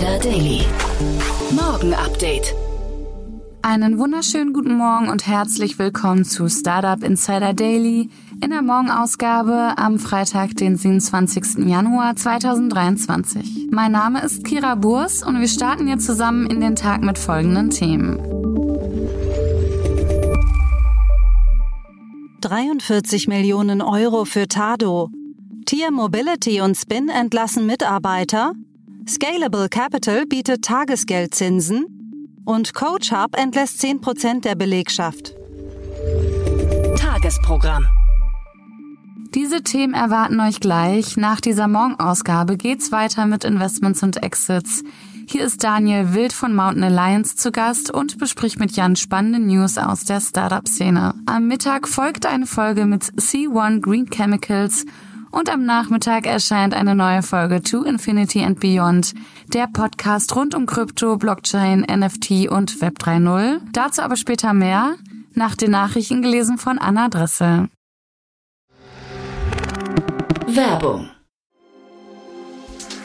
Insider Daily. Morgen Update. Einen wunderschönen guten Morgen und herzlich willkommen zu Startup Insider Daily in der Morgenausgabe am Freitag, den 27. Januar 2023. Mein Name ist Kira Burs und wir starten jetzt zusammen in den Tag mit folgenden Themen. 43 Millionen Euro für Tado. Tier Mobility und Spin entlassen Mitarbeiter. Scalable Capital bietet Tagesgeldzinsen. Und Coach Hub entlässt 10% der Belegschaft. Tagesprogramm. Diese Themen erwarten euch gleich. Nach dieser Morgenausgabe geht's weiter mit Investments und Exits. Hier ist Daniel Wild von Mountain Alliance zu Gast und bespricht mit Jan spannende News aus der Startup-Szene. Am Mittag folgt eine Folge mit C1 Green Chemicals und am Nachmittag erscheint eine neue Folge To Infinity and Beyond, der Podcast rund um Krypto, Blockchain, NFT und Web 3.0. Dazu aber später mehr, nach den Nachrichten gelesen von Anna Dressel. Werbung.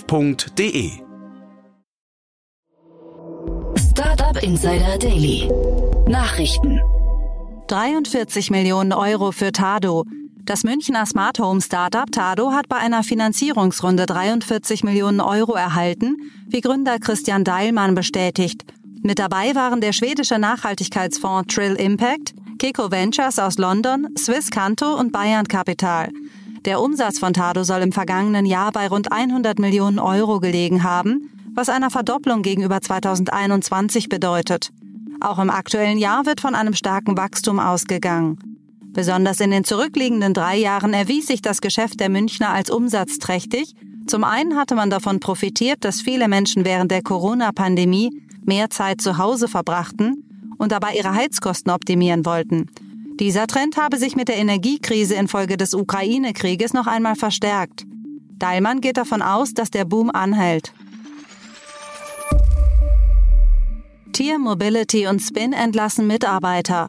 startup.de. Startup Insider Daily. Nachrichten. 43 Millionen Euro für Tado. Das Münchner Smart Home Startup Tado hat bei einer Finanzierungsrunde 43 Millionen Euro erhalten, wie Gründer Christian Deilmann bestätigt. Mit dabei waren der schwedische Nachhaltigkeitsfonds Trill Impact, Kiko Ventures aus London, Swiss Canto und Bayern Capital. Der Umsatz von Tado soll im vergangenen Jahr bei rund 100 Millionen Euro gelegen haben, was einer Verdopplung gegenüber 2021 bedeutet. Auch im aktuellen Jahr wird von einem starken Wachstum ausgegangen. Besonders in den zurückliegenden drei Jahren erwies sich das Geschäft der Münchner als umsatzträchtig. Zum einen hatte man davon profitiert, dass viele Menschen während der Corona-Pandemie mehr Zeit zu Hause verbrachten und dabei ihre Heizkosten optimieren wollten. Dieser Trend habe sich mit der Energiekrise infolge des Ukraine-Krieges noch einmal verstärkt. Dahlmann geht davon aus, dass der Boom anhält. Tier Mobility und Spin entlassen Mitarbeiter.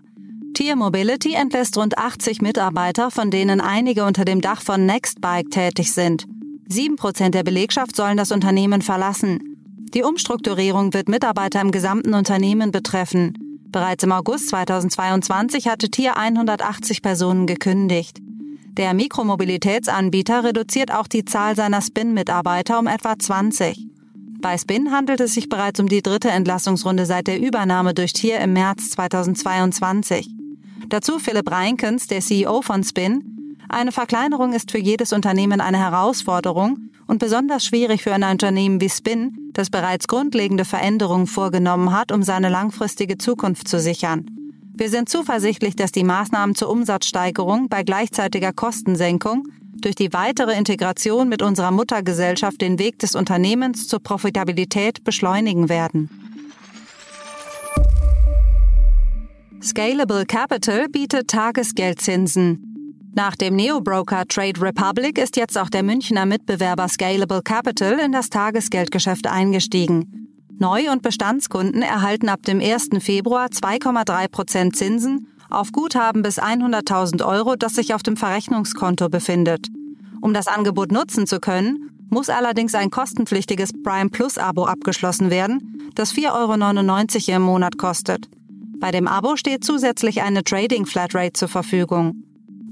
Tier Mobility entlässt rund 80 Mitarbeiter, von denen einige unter dem Dach von Nextbike tätig sind. Sieben Prozent der Belegschaft sollen das Unternehmen verlassen. Die Umstrukturierung wird Mitarbeiter im gesamten Unternehmen betreffen. Bereits im August 2022 hatte Tier 180 Personen gekündigt. Der Mikromobilitätsanbieter reduziert auch die Zahl seiner Spin-Mitarbeiter um etwa 20. Bei Spin handelt es sich bereits um die dritte Entlassungsrunde seit der Übernahme durch Tier im März 2022. Dazu Philipp Reinkens, der CEO von Spin. Eine Verkleinerung ist für jedes Unternehmen eine Herausforderung und besonders schwierig für ein Unternehmen wie Spin, das bereits grundlegende Veränderungen vorgenommen hat, um seine langfristige Zukunft zu sichern. Wir sind zuversichtlich, dass die Maßnahmen zur Umsatzsteigerung bei gleichzeitiger Kostensenkung durch die weitere Integration mit unserer Muttergesellschaft den Weg des Unternehmens zur Profitabilität beschleunigen werden. Scalable Capital bietet Tagesgeldzinsen. Nach dem Neobroker Trade Republic ist jetzt auch der Münchner Mitbewerber Scalable Capital in das Tagesgeldgeschäft eingestiegen. Neu- und Bestandskunden erhalten ab dem 1. Februar 2,3 Prozent Zinsen auf Guthaben bis 100.000 Euro, das sich auf dem Verrechnungskonto befindet. Um das Angebot nutzen zu können, muss allerdings ein kostenpflichtiges Prime Plus Abo abgeschlossen werden, das 4,99 Euro im Monat kostet. Bei dem Abo steht zusätzlich eine Trading Flatrate zur Verfügung.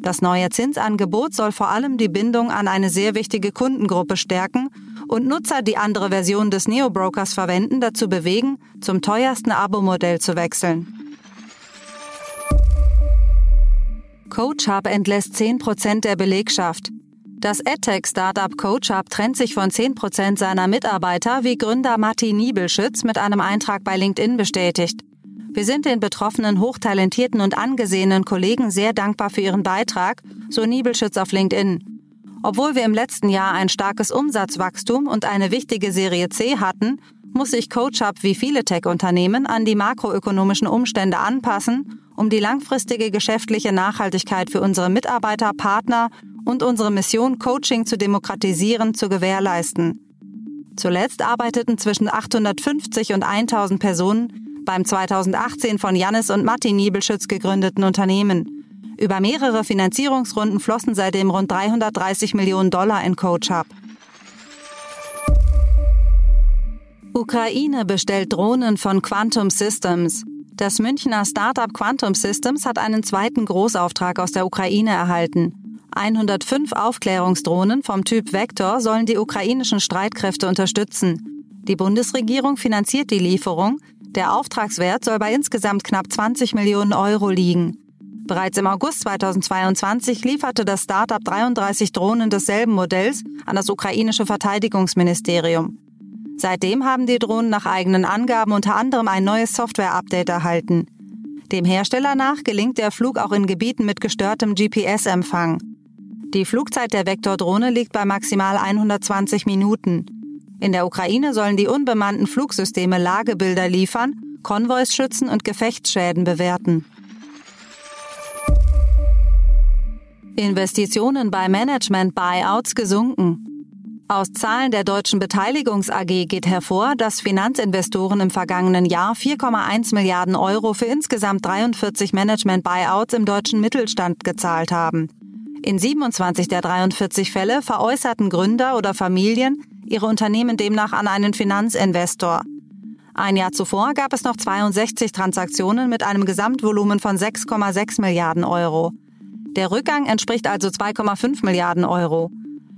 Das neue Zinsangebot soll vor allem die Bindung an eine sehr wichtige Kundengruppe stärken und Nutzer, die andere Versionen des Neo-Brokers verwenden, dazu bewegen, zum teuersten Abo-Modell zu wechseln. CoachHub entlässt 10% der Belegschaft. Das EdTech-Startup CoachUp trennt sich von 10% seiner Mitarbeiter, wie Gründer Matti Niebelschütz mit einem Eintrag bei LinkedIn bestätigt. Wir sind den betroffenen, hochtalentierten und angesehenen Kollegen sehr dankbar für ihren Beitrag, so Niebelschütz auf LinkedIn. Obwohl wir im letzten Jahr ein starkes Umsatzwachstum und eine wichtige Serie C hatten, muss sich CoachUp wie viele Tech-Unternehmen an die makroökonomischen Umstände anpassen, um die langfristige geschäftliche Nachhaltigkeit für unsere Mitarbeiter, Partner und unsere Mission, Coaching zu demokratisieren, zu gewährleisten. Zuletzt arbeiteten zwischen 850 und 1000 Personen beim 2018 von Jannis und Matti Niebelschütz gegründeten Unternehmen. Über mehrere Finanzierungsrunden flossen seitdem rund 330 Millionen Dollar in CoachUp. Ukraine bestellt Drohnen von Quantum Systems. Das Münchner Startup Quantum Systems hat einen zweiten Großauftrag aus der Ukraine erhalten. 105 Aufklärungsdrohnen vom Typ Vector sollen die ukrainischen Streitkräfte unterstützen. Die Bundesregierung finanziert die Lieferung. Der Auftragswert soll bei insgesamt knapp 20 Millionen Euro liegen. Bereits im August 2022 lieferte das Startup 33 Drohnen desselben Modells an das ukrainische Verteidigungsministerium. Seitdem haben die Drohnen nach eigenen Angaben unter anderem ein neues Software-Update erhalten. Dem Hersteller nach gelingt der Flug auch in Gebieten mit gestörtem GPS-Empfang. Die Flugzeit der Vektordrohne liegt bei maximal 120 Minuten. In der Ukraine sollen die unbemannten Flugsysteme Lagebilder liefern, Konvois schützen und Gefechtsschäden bewerten. Investitionen bei Management-Buyouts gesunken. Aus Zahlen der Deutschen Beteiligungs AG geht hervor, dass Finanzinvestoren im vergangenen Jahr 4,1 Milliarden Euro für insgesamt 43 Management-Buyouts im deutschen Mittelstand gezahlt haben. In 27 der 43 Fälle veräußerten Gründer oder Familien ihre Unternehmen demnach an einen Finanzinvestor. Ein Jahr zuvor gab es noch 62 Transaktionen mit einem Gesamtvolumen von 6,6 Milliarden Euro. Der Rückgang entspricht also 2,5 Milliarden Euro.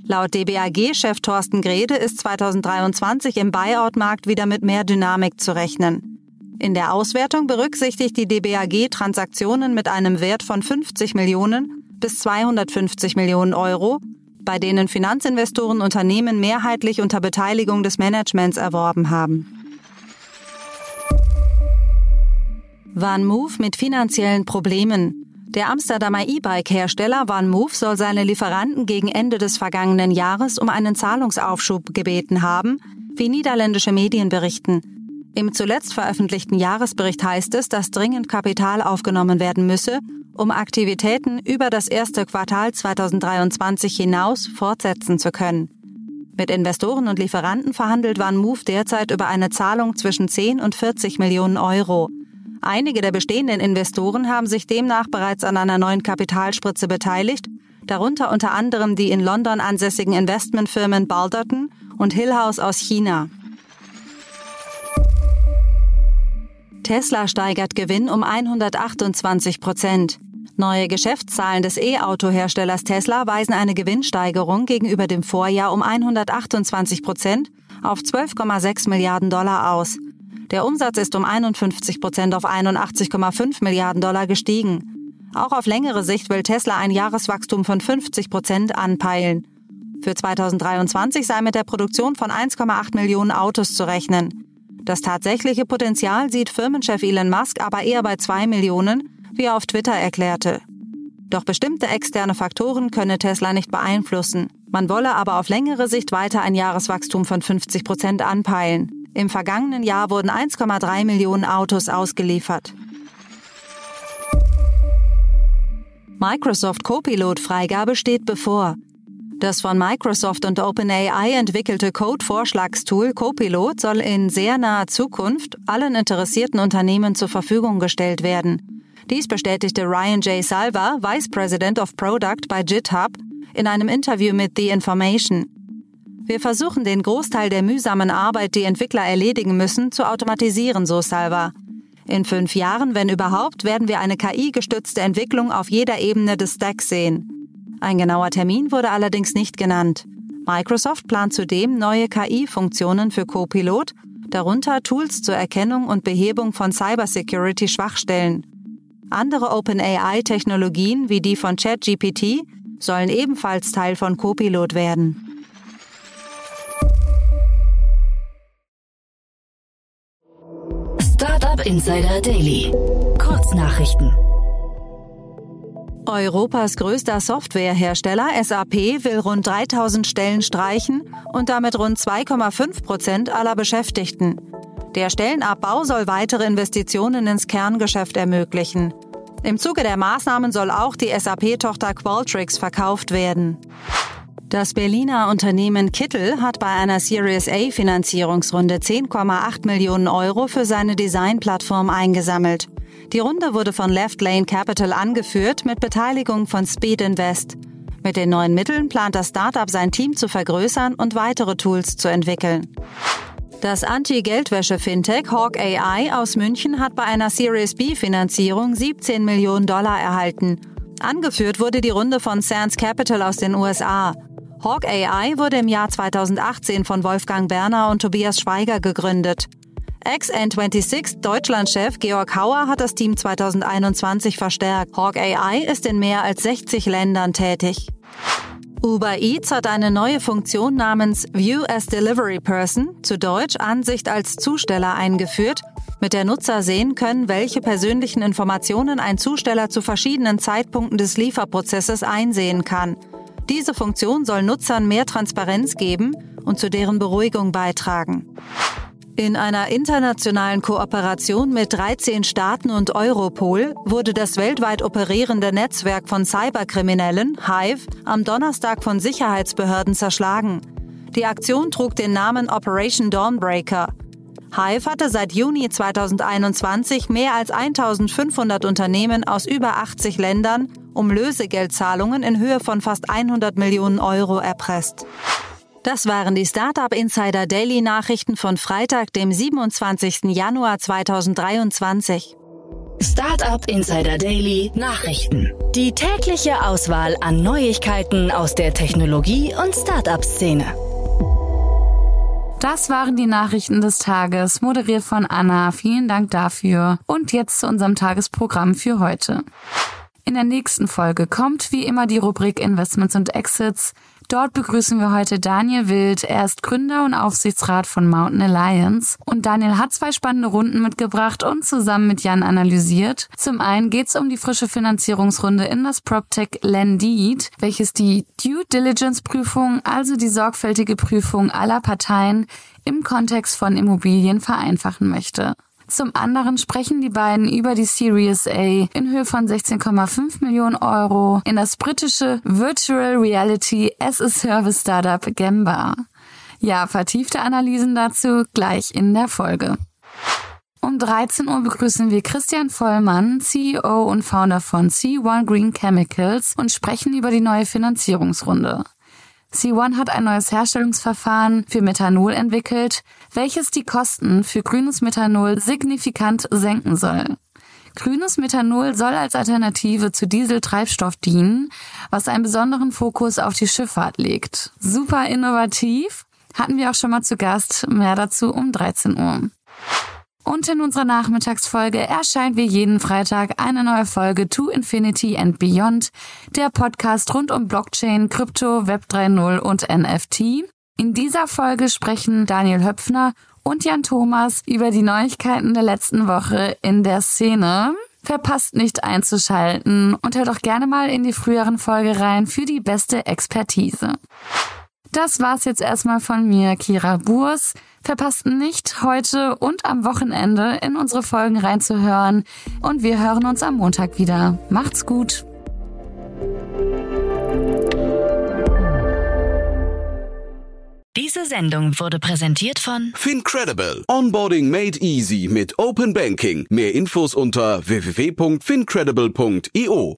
Laut DBAG-Chef Thorsten Grede ist 2023 im Buyout-Markt wieder mit mehr Dynamik zu rechnen. In der Auswertung berücksichtigt die DBAG Transaktionen mit einem Wert von 50 Millionen bis 250 Millionen Euro, bei denen Finanzinvestoren Unternehmen mehrheitlich unter Beteiligung des Managements erworben haben. OneMove mit finanziellen Problemen. Der Amsterdamer E-Bike-Hersteller OneMove soll seine Lieferanten gegen Ende des vergangenen Jahres um einen Zahlungsaufschub gebeten haben, wie niederländische Medien berichten. Im zuletzt veröffentlichten Jahresbericht heißt es, dass dringend Kapital aufgenommen werden müsse, um Aktivitäten über das erste Quartal 2023 hinaus fortsetzen zu können. Mit Investoren und Lieferanten verhandelt OneMove derzeit über eine Zahlung zwischen 10 und 40 Millionen Euro. Einige der bestehenden Investoren haben sich demnach bereits an einer neuen Kapitalspritze beteiligt, darunter unter anderem die in London ansässigen Investmentfirmen Balderton und Hillhouse aus China. Tesla steigert Gewinn um 128 Prozent. Neue Geschäftszahlen des E-Auto-Herstellers Tesla weisen eine Gewinnsteigerung gegenüber dem Vorjahr um 128 Prozent auf 12,6 Milliarden Dollar aus. Der Umsatz ist um 51 Prozent auf 81,5 Milliarden Dollar gestiegen. Auch auf längere Sicht will Tesla ein Jahreswachstum von 50 Prozent anpeilen. Für 2023 sei mit der Produktion von 1,8 Millionen Autos zu rechnen. Das tatsächliche Potenzial sieht Firmenchef Elon Musk aber eher bei 2 Millionen, wie er auf Twitter erklärte. Doch bestimmte externe Faktoren könne Tesla nicht beeinflussen. Man wolle aber auf längere Sicht weiter ein Jahreswachstum von 50 Prozent anpeilen. Im vergangenen Jahr wurden 1,3 Millionen Autos ausgeliefert. Microsoft Copilot-Freigabe steht bevor. Das von Microsoft und OpenAI entwickelte Code-Vorschlagstool Copilot soll in sehr naher Zukunft allen interessierten Unternehmen zur Verfügung gestellt werden. Dies bestätigte Ryan J. Salva, Vice President of Product bei GitHub, in einem Interview mit The Information. Wir versuchen den Großteil der mühsamen Arbeit, die Entwickler erledigen müssen, zu automatisieren, so Salva. In fünf Jahren, wenn überhaupt, werden wir eine KI-gestützte Entwicklung auf jeder Ebene des Stacks sehen. Ein genauer Termin wurde allerdings nicht genannt. Microsoft plant zudem neue KI-Funktionen für Copilot, darunter Tools zur Erkennung und Behebung von Cybersecurity-Schwachstellen. Andere OpenAI-Technologien wie die von ChatGPT sollen ebenfalls Teil von Copilot werden. Startup Insider Daily. Kurznachrichten. Europas größter Softwarehersteller SAP will rund 3000 Stellen streichen und damit rund 2,5 Prozent aller Beschäftigten. Der Stellenabbau soll weitere Investitionen ins Kerngeschäft ermöglichen. Im Zuge der Maßnahmen soll auch die SAP-Tochter Qualtrics verkauft werden. Das Berliner Unternehmen Kittel hat bei einer Series A Finanzierungsrunde 10,8 Millionen Euro für seine Designplattform eingesammelt. Die Runde wurde von Left Lane Capital angeführt mit Beteiligung von Speed Invest. Mit den neuen Mitteln plant das Startup sein Team zu vergrößern und weitere Tools zu entwickeln. Das Anti-Geldwäsche-Fintech Hawk AI aus München hat bei einer Series B-Finanzierung 17 Millionen Dollar erhalten. Angeführt wurde die Runde von Sands Capital aus den USA. Hawk AI wurde im Jahr 2018 von Wolfgang Berner und Tobias Schweiger gegründet. Ex-N26 Deutschlandchef Georg Hauer hat das Team 2021 verstärkt. Hawk AI ist in mehr als 60 Ländern tätig. Uber Eats hat eine neue Funktion namens View as Delivery Person, zu Deutsch Ansicht als Zusteller eingeführt, mit der Nutzer sehen können, welche persönlichen Informationen ein Zusteller zu verschiedenen Zeitpunkten des Lieferprozesses einsehen kann. Diese Funktion soll Nutzern mehr Transparenz geben und zu deren Beruhigung beitragen. In einer internationalen Kooperation mit 13 Staaten und Europol wurde das weltweit operierende Netzwerk von Cyberkriminellen, Hive, am Donnerstag von Sicherheitsbehörden zerschlagen. Die Aktion trug den Namen Operation Dawnbreaker. Hive hatte seit Juni 2021 mehr als 1500 Unternehmen aus über 80 Ländern um Lösegeldzahlungen in Höhe von fast 100 Millionen Euro erpresst. Das waren die Startup Insider Daily Nachrichten von Freitag, dem 27. Januar 2023. Startup Insider Daily Nachrichten. Die tägliche Auswahl an Neuigkeiten aus der Technologie- und Startup-Szene. Das waren die Nachrichten des Tages, moderiert von Anna. Vielen Dank dafür. Und jetzt zu unserem Tagesprogramm für heute. In der nächsten Folge kommt wie immer die Rubrik Investments und Exits. Dort begrüßen wir heute Daniel Wild. Er ist Gründer und Aufsichtsrat von Mountain Alliance. Und Daniel hat zwei spannende Runden mitgebracht und zusammen mit Jan analysiert. Zum einen geht es um die frische Finanzierungsrunde in das PropTech Lendit, welches die Due Diligence Prüfung, also die sorgfältige Prüfung aller Parteien im Kontext von Immobilien vereinfachen möchte. Zum anderen sprechen die beiden über die Series A in Höhe von 16,5 Millionen Euro in das britische Virtual Reality as a Service Startup Gemba. Ja, vertiefte Analysen dazu gleich in der Folge. Um 13 Uhr begrüßen wir Christian Vollmann, CEO und Founder von C1 Green Chemicals und sprechen über die neue Finanzierungsrunde. C1 hat ein neues Herstellungsverfahren für Methanol entwickelt, welches die Kosten für grünes Methanol signifikant senken soll. Grünes Methanol soll als Alternative zu Dieseltreibstoff dienen, was einen besonderen Fokus auf die Schifffahrt legt. Super innovativ. Hatten wir auch schon mal zu Gast. Mehr dazu um 13 Uhr. Und in unserer Nachmittagsfolge erscheint wie jeden Freitag eine neue Folge To Infinity and Beyond, der Podcast rund um Blockchain, Krypto, Web 3.0 und NFT. In dieser Folge sprechen Daniel Höpfner und Jan Thomas über die Neuigkeiten der letzten Woche in der Szene. Verpasst nicht einzuschalten und hört auch gerne mal in die früheren Folge rein für die beste Expertise. Das war's jetzt erstmal von mir, Kira Burs. Verpasst nicht, heute und am Wochenende in unsere Folgen reinzuhören. Und wir hören uns am Montag wieder. Macht's gut. Diese Sendung wurde präsentiert von Fincredible. Onboarding made easy mit Open Banking. Mehr Infos unter www.fincredible.io.